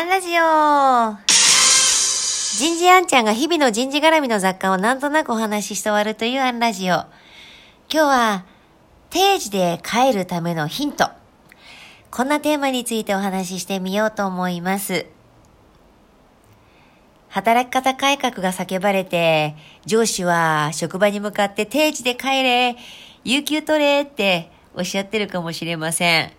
アンラジオ人事アンちゃんが日々の人事絡みの雑貨をなんとなくお話しして終わるというアンラジオ。今日は、定時で帰るためのヒント。こんなテーマについてお話ししてみようと思います。働き方改革が叫ばれて、上司は職場に向かって定時で帰れ、有給取れっておっしゃってるかもしれません。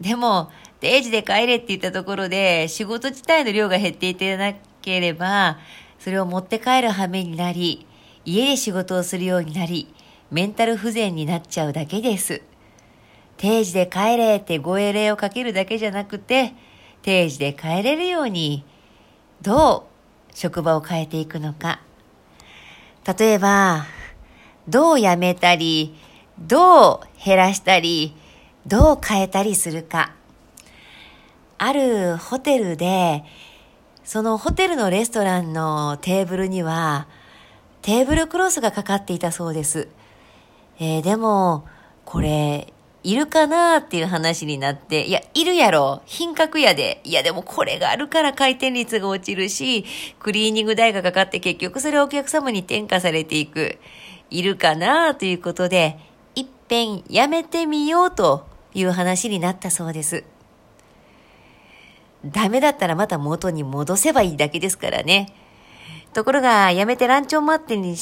でも、定時で帰れって言ったところで、仕事自体の量が減っていてなければ、それを持って帰る羽目になり、家で仕事をするようになり、メンタル不全になっちゃうだけです。定時で帰れってご英霊をかけるだけじゃなくて、定時で帰れるように、どう職場を変えていくのか。例えば、どう辞めたり、どう減らしたり、どう変えたりするか。あるホテルで、そのホテルのレストランのテーブルには、テーブルクロスがかかっていたそうです。えー、でも、これ、いるかなっていう話になって、いや、いるやろ。品格やで。いや、でもこれがあるから回転率が落ちるし、クリーニング代がかかって結局それをお客様に転嫁されていく。いるかなということで、いっぺんやめてみようという話になったそうです。ダメだったらまた元に戻せばいいだけですからね。ところが、やめてランチョンマットに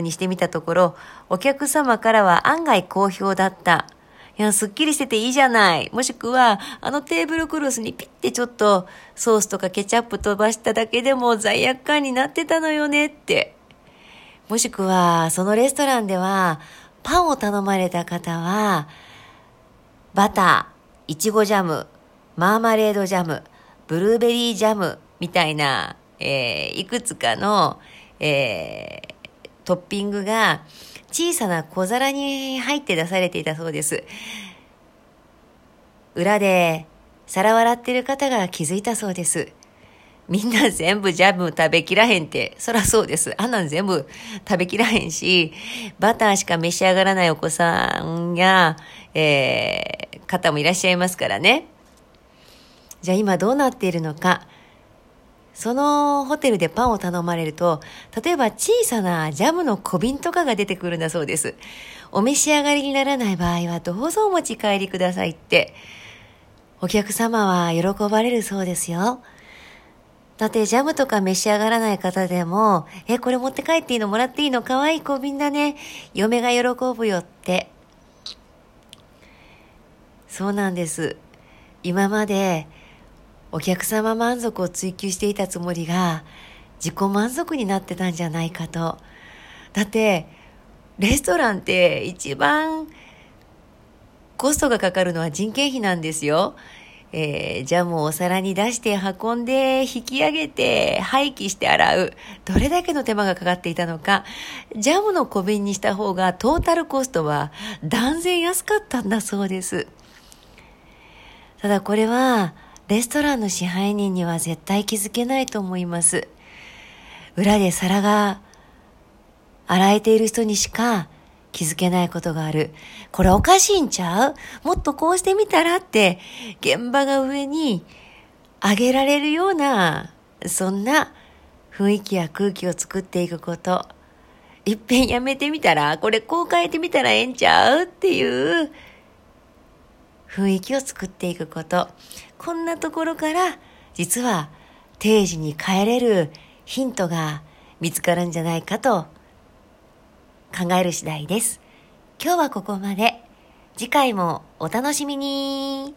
にしてみたところ、お客様からは案外好評だった。いや、すっきりしてていいじゃない。もしくは、あのテーブルクロスにピッてちょっとソースとかケチャップ飛ばしただけでも罪悪感になってたのよねって。もしくは、そのレストランでは、パンを頼まれた方は、バター、いちごジャム、マーマレードジャム、ブルーベリージャムみたいな、えー、いくつかの、えー、トッピングが小さな小皿に入って出されていたそうです。裏で皿を洗ってる方が気づいたそうです。みんな全部ジャム食べきらへんって、そらそうです。あんなん全部食べきらへんし、バターしか召し上がらないお子さんや、えー、方もいらっしゃいますからね。じゃあ今どうなっているのか。そのホテルでパンを頼まれると、例えば小さなジャムの小瓶とかが出てくるんだそうです。お召し上がりにならない場合はどうぞお持ち帰りくださいって。お客様は喜ばれるそうですよ。だってジャムとか召し上がらない方でも、え、これ持って帰っていいのもらっていいの？かわいい小瓶だね。嫁が喜ぶよって。そうなんです。今までお客様満足を追求していたつもりが自己満足になってたんじゃないかと。だって、レストランって一番コストがかかるのは人件費なんですよ。えー、ジャムをお皿に出して運んで引き上げて廃棄して洗う。どれだけの手間がかかっていたのか。ジャムの小瓶にした方がトータルコストは断然安かったんだそうです。ただこれはレストランの支配人には絶対気づけないと思います。裏で皿が洗えている人にしか気づけないことがある。これおかしいんちゃう？もっとこうしてみたらって、現場が上に上げられるような、そんな雰囲気や空気を作っていくこと。いっぺんやめてみたら、これこう変えてみたらええんちゃう？っていう雰囲気を作っていくこと。こんなところから、実は定時に帰れるヒントが見つかるんじゃないかと考える次第です。今日はここまで。次回もお楽しみに